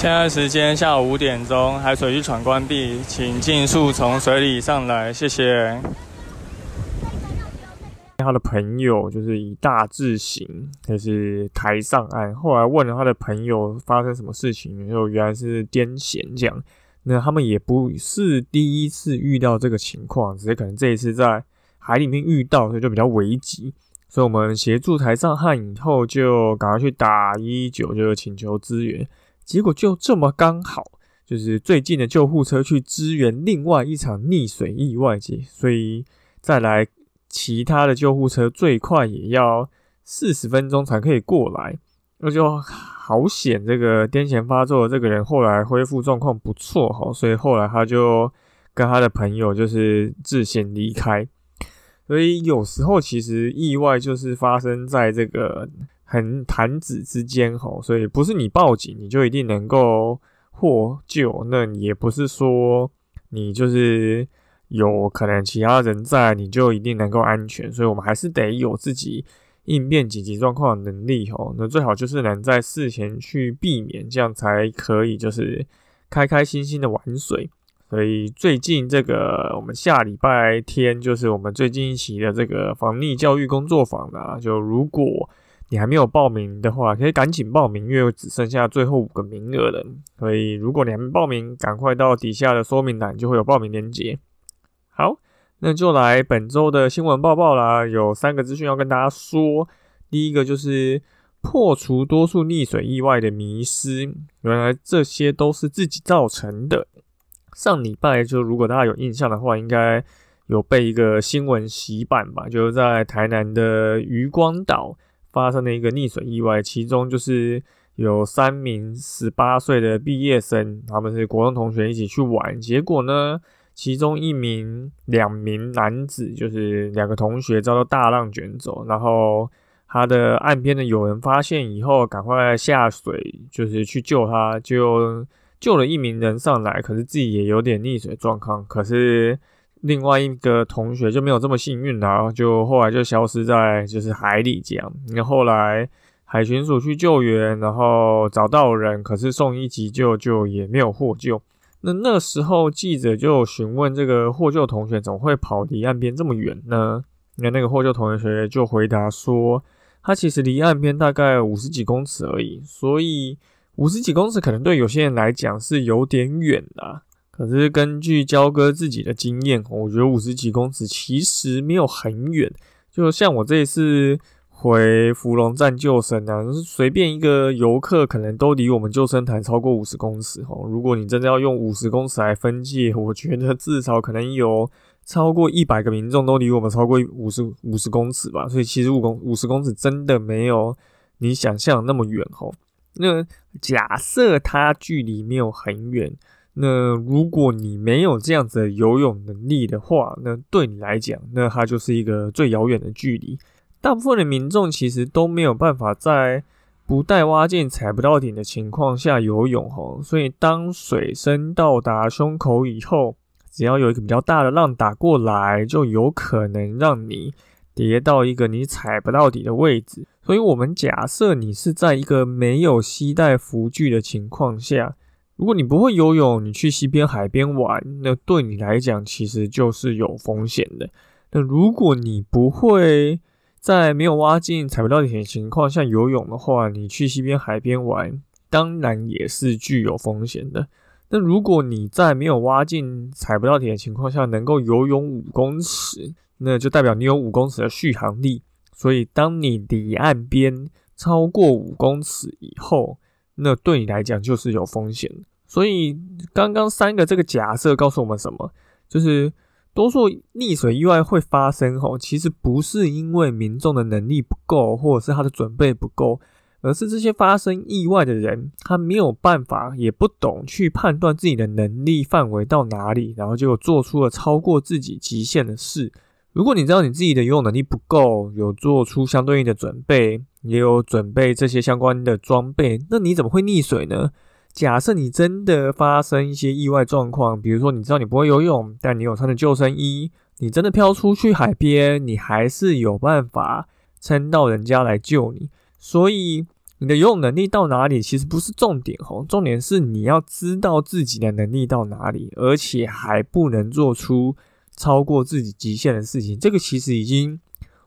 现在时间下午五点钟，海水浴场关闭，请尽速从水里上来，谢谢。他的朋友就是以大字型，就是抬上岸。后来问了他的朋友发生什么事情，就原来是癫痫这样。那他们也不是第一次遇到这个情况，只是可能这一次在海里面遇到，所以就比较危急。所以我们协助抬上岸以后，就赶快去打一九，就请求支援。结果就这么刚好，就是最近的救护车去支援另外一场溺水意外，所以再来其他的救护车最快也要四十分钟才可以过来，那就好险。这个癫痫发作的这个人后来恢复状况不错哈，所以后来他就跟他的朋友就是自行离开。所以有时候其实意外就是发生在这个。很弹指之间吼，所以不是你报警你就一定能够获救，那也不是说你就是有可能其他人在你就一定能够安全，所以我们还是得有自己应变紧急状况的能力吼。那最好就是能在事前去避免，这样才可以就是开开心心的玩水。所以最近这个我们下礼拜天就是我们最近一期的这个防溺教育工作坊啦，就如果。你还没有报名的话，可以赶紧报名，因为只剩下最后五个名额了。所以如果你还没报名，赶快到底下的说明栏就会有报名链接。好，那就来本周的新闻报报啦。有三个资讯要跟大家说。第一个就是破除多数溺水意外的迷失，原来这些都是自己造成的。上礼拜就如果大家有印象的话，应该有被一个新闻洗版吧，就是在台南的渔光岛。发生了一个溺水意外，其中就是有三名十八岁的毕业生，他们是国中同学一起去玩，结果呢，其中一名两名男子就是两个同学遭到大浪卷走，然后他的岸边的有人发现以后，赶快下水就是去救他，就救了一名人上来，可是自己也有点溺水状况，可是。另外一个同学就没有这么幸运啦，就后来就消失在就是海里这样。那后来海巡署去救援，然后找到人，可是送医急救就也没有获救。那那时候记者就询问这个获救同学，怎么会跑离岸边这么远呢？那那个获救同学就回答说，他其实离岸边大概五十几公尺而已，所以五十几公尺可能对有些人来讲是有点远的。可是根据焦哥自己的经验，我觉得五十几公尺其实没有很远。就像我这一次回芙蓉站救生啊，随便一个游客可能都离我们救生台超过五十公尺哦。如果你真的要用五十公尺来分界，我觉得至少可能有超过一百个民众都离我们超过五十五十公尺吧。所以其实五公五十公尺真的没有你想象那么远哦。那假设它距离没有很远。那如果你没有这样子的游泳能力的话，那对你来讲，那它就是一个最遥远的距离。大部分的民众其实都没有办法在不带蛙镜、踩不到底的情况下游泳吼，所以当水深到达胸口以后，只要有一个比较大的浪打过来，就有可能让你跌到一个你踩不到底的位置。所以我们假设你是在一个没有携带浮具的情况下。如果你不会游泳，你去西边、海边玩，那对你来讲其实就是有风险的。那如果你不会在没有挖进、踩不到底的情况下游泳的话，你去西边、海边玩，当然也是具有风险的。那如果你在没有挖进、踩不到底的情况下能够游泳五公尺，那就代表你有五公尺的续航力。所以，当你离岸边超过五公尺以后，那对你来讲就是有风险。所以刚刚三个这个假设告诉我们什么？就是多数溺水意外会发生吼，其实不是因为民众的能力不够，或者是他的准备不够，而是这些发生意外的人，他没有办法，也不懂去判断自己的能力范围到哪里，然后就做出了超过自己极限的事。如果你知道你自己的游泳能力不够，有做出相对应的准备，也有准备这些相关的装备，那你怎么会溺水呢？假设你真的发生一些意外状况，比如说你知道你不会游泳，但你有穿着救生衣，你真的飘出去海边，你还是有办法撑到人家来救你。所以你的游泳能力到哪里其实不是重点哦，重点是你要知道自己的能力到哪里，而且还不能做出超过自己极限的事情。这个其实已经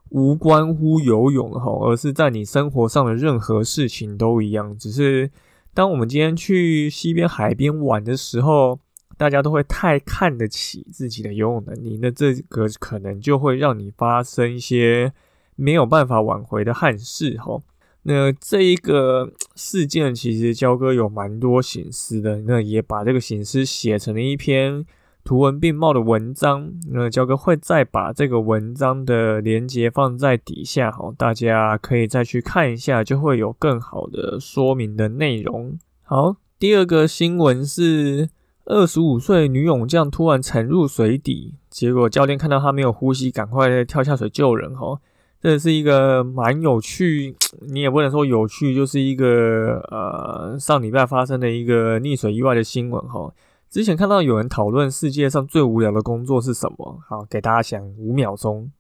无关乎游泳哈，而是在你生活上的任何事情都一样。只是当我们今天去西边海边玩的时候，大家都会太看得起自己的游泳能力，那这个可能就会让你发生一些没有办法挽回的憾事哈。那这一个事件，其实焦哥有蛮多心思的，那也把这个心思写成了一篇图文并茂的文章。那焦哥会再把这个文章的连接放在底下，好，大家可以再去看一下，就会有更好的说明的内容。好，第二个新闻是二十五岁女泳将突然沉入水底，结果教练看到她没有呼吸，赶快跳下水救人，哈。这是一个蛮有趣，你也不能说有趣，就是一个呃上礼拜发生的一个溺水意外的新闻哈。之前看到有人讨论世界上最无聊的工作是什么，好，给大家想五秒钟。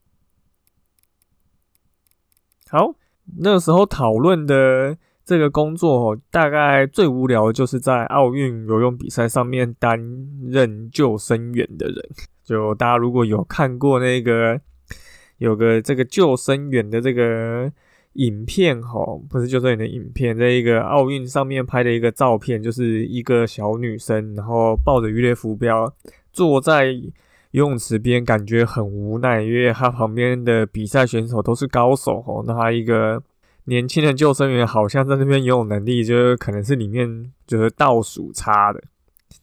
好，那时候讨论的这个工作，大概最无聊的就是在奥运游泳比赛上面担任救生员的人。就大家如果有看过那个。有个这个救生员的这个影片哈，不是救生员的影片，在一个奥运上面拍的一个照片，就是一个小女生，然后抱着鱼雷浮标，坐在游泳池边，感觉很无奈，因为她旁边的比赛选手都是高手哦，那她一个年轻的救生员，好像在那边游泳能力，就可能是里面就是倒数差的，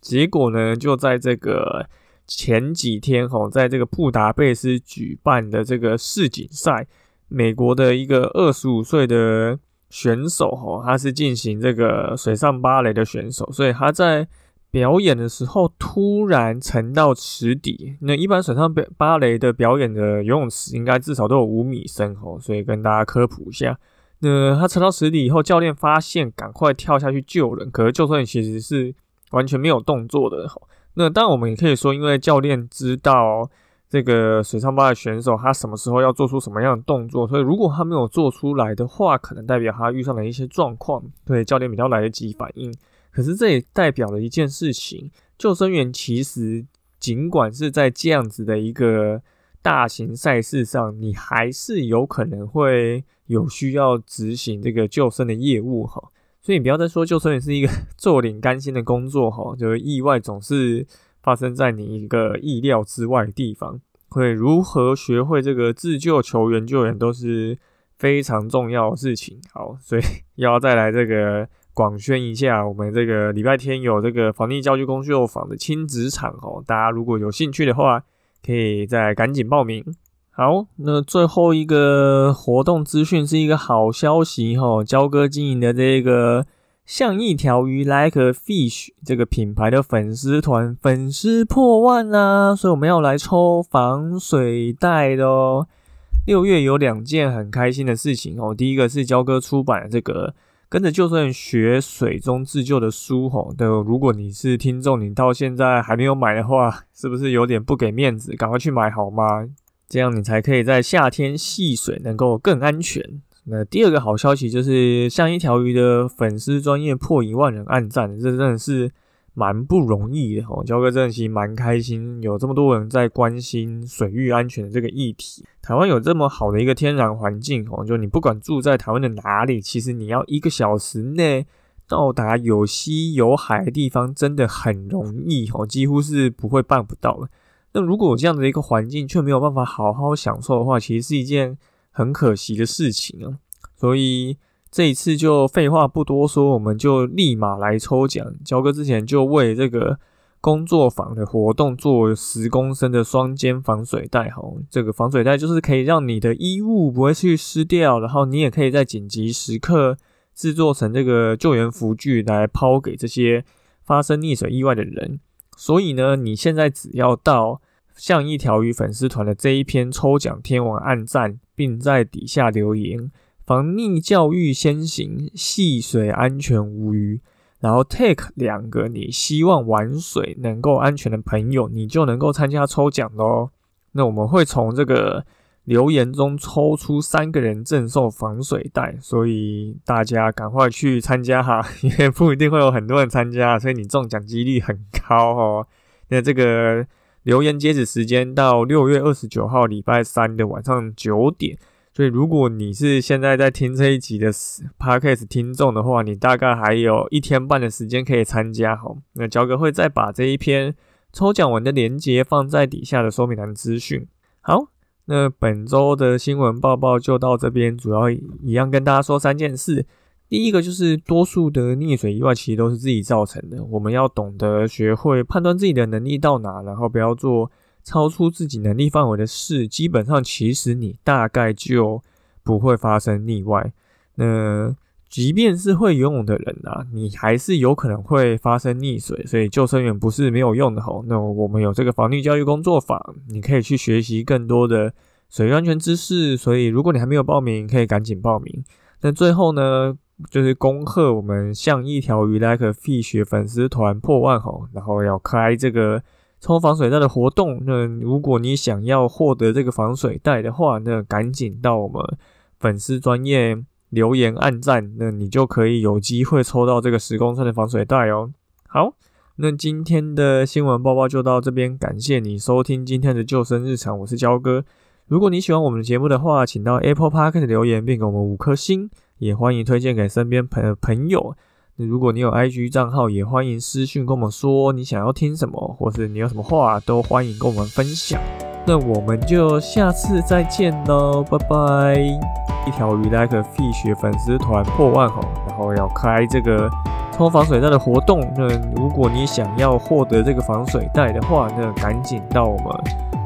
结果呢，就在这个。前几天吼，在这个布达佩斯举办的这个世锦赛，美国的一个二十五岁的选手吼，他是进行这个水上芭蕾的选手，所以他在表演的时候突然沉到池底。那一般水上芭芭蕾的表演的游泳池应该至少都有五米深吼，所以跟大家科普一下。那他沉到池底以后，教练发现，赶快跳下去救人，可是救生员其实是完全没有动作的吼。那当然，我们也可以说，因为教练知道这个水上芭的选手他什么时候要做出什么样的动作，所以如果他没有做出来的话，可能代表他遇上了一些状况，对教练比较来得及反应。可是这也代表了一件事情：救生员其实尽管是在这样子的一个大型赛事上，你还是有可能会有需要执行这个救生的业务，哈。所以你不要再说救生员是一个 坐领甘心的工作哈，就是意外总是发生在你一个意料之外的地方。会如何学会这个自救、求援、救援都是非常重要的事情。好，所以 要再来这个广宣一下，我们这个礼拜天有这个防溺教具工作坊的亲子场哦，大家如果有兴趣的话，可以再赶紧报名。好，那最后一个活动资讯是一个好消息哈，焦哥经营的这个像一条鱼 like fish 这个品牌的粉丝团粉丝破万啦，所以我们要来抽防水袋的哦。六月有两件很开心的事情哦，第一个是焦哥出版的这个跟着就算学水中自救的书吼，的如果你是听众，你到现在还没有买的话，是不是有点不给面子？赶快去买好吗？这样你才可以在夏天戏水能够更安全。那第二个好消息就是，像一条鱼的粉丝专业破一万人按赞，这真的是蛮不容易的哦。焦哥真的其实蛮开心，有这么多人在关心水域安全的这个议题。台湾有这么好的一个天然环境哦，就你不管住在台湾的哪里，其实你要一个小时内到达有溪有海的地方，真的很容易哦，几乎是不会办不到的。那如果这样的一个环境，却没有办法好好享受的话，其实是一件很可惜的事情啊。所以这一次就废话不多说，我们就立马来抽奖。焦哥之前就为这个工作坊的活动做十公升的双肩防水袋，哈，这个防水袋就是可以让你的衣物不会去湿掉，然后你也可以在紧急时刻制作成这个救援符具来抛给这些发生溺水意外的人。所以呢，你现在只要到像一条鱼粉丝团的这一篇抽奖天王暗赞，并在底下留言“防溺教育先行，戏水安全无虞”。然后 take 两个你希望玩水能够安全的朋友，你就能够参加抽奖喽。那我们会从这个留言中抽出三个人赠送防水袋，所以大家赶快去参加哈，也不一定会有很多人参加，所以你中奖几率很高哦。那这个留言截止时间到六月二十九号礼拜三的晚上九点。所以，如果你是现在在听这一集的 podcast 听众的话，你大概还有一天半的时间可以参加。好，那焦哥会再把这一篇抽奖文的链接放在底下的说明栏资讯。好，那本周的新闻报报就到这边，主要一样跟大家说三件事。第一个就是多数的溺水意外其实都是自己造成的，我们要懂得学会判断自己的能力到哪，然后不要做。超出自己能力范围的事，基本上其实你大概就不会发生意外。那即便是会游泳的人啊，你还是有可能会发生溺水。所以救生员不是没有用的吼。那我们有这个防溺教育工作坊，你可以去学习更多的水域安全知识。所以如果你还没有报名，可以赶紧报名。那最后呢，就是恭贺我们像一条鱼 like fish 粉丝团破万吼，然后要开这个。抽防水袋的活动，那如果你想要获得这个防水袋的话，那赶紧到我们粉丝专业留言按赞，那你就可以有机会抽到这个十公升的防水袋哦。好，那今天的新闻报报就到这边，感谢你收听今天的救生日常，我是焦哥。如果你喜欢我们的节目的话，请到 Apple Park 留言并给我们五颗星，也欢迎推荐给身边朋朋友。如果你有 IG 账号，也欢迎私讯跟我们说你想要听什么，或是你有什么话，都欢迎跟我们分享。那我们就下次再见喽，拜拜！一条鱼 like fish 粉丝团破万吼，然后要开这个抽防水袋的活动。那如果你想要获得这个防水袋的话，那赶紧到我们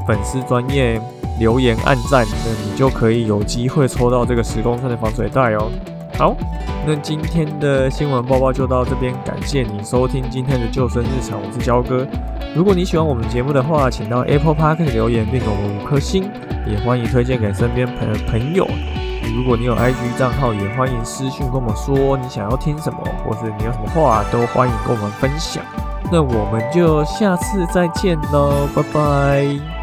粉丝专业留言按赞，那你就可以有机会抽到这个十公升的防水袋哦。好，那今天的新闻报报就到这边，感谢你收听今天的救生日常，我是焦哥。如果你喜欢我们节目的话，请到 Apple Park 留言并给我们五颗星，也欢迎推荐给身边朋朋友。如果你有 IG 账号，也欢迎私讯跟我们说你想要听什么，或是你有什么话，都欢迎跟我们分享。那我们就下次再见喽，拜拜。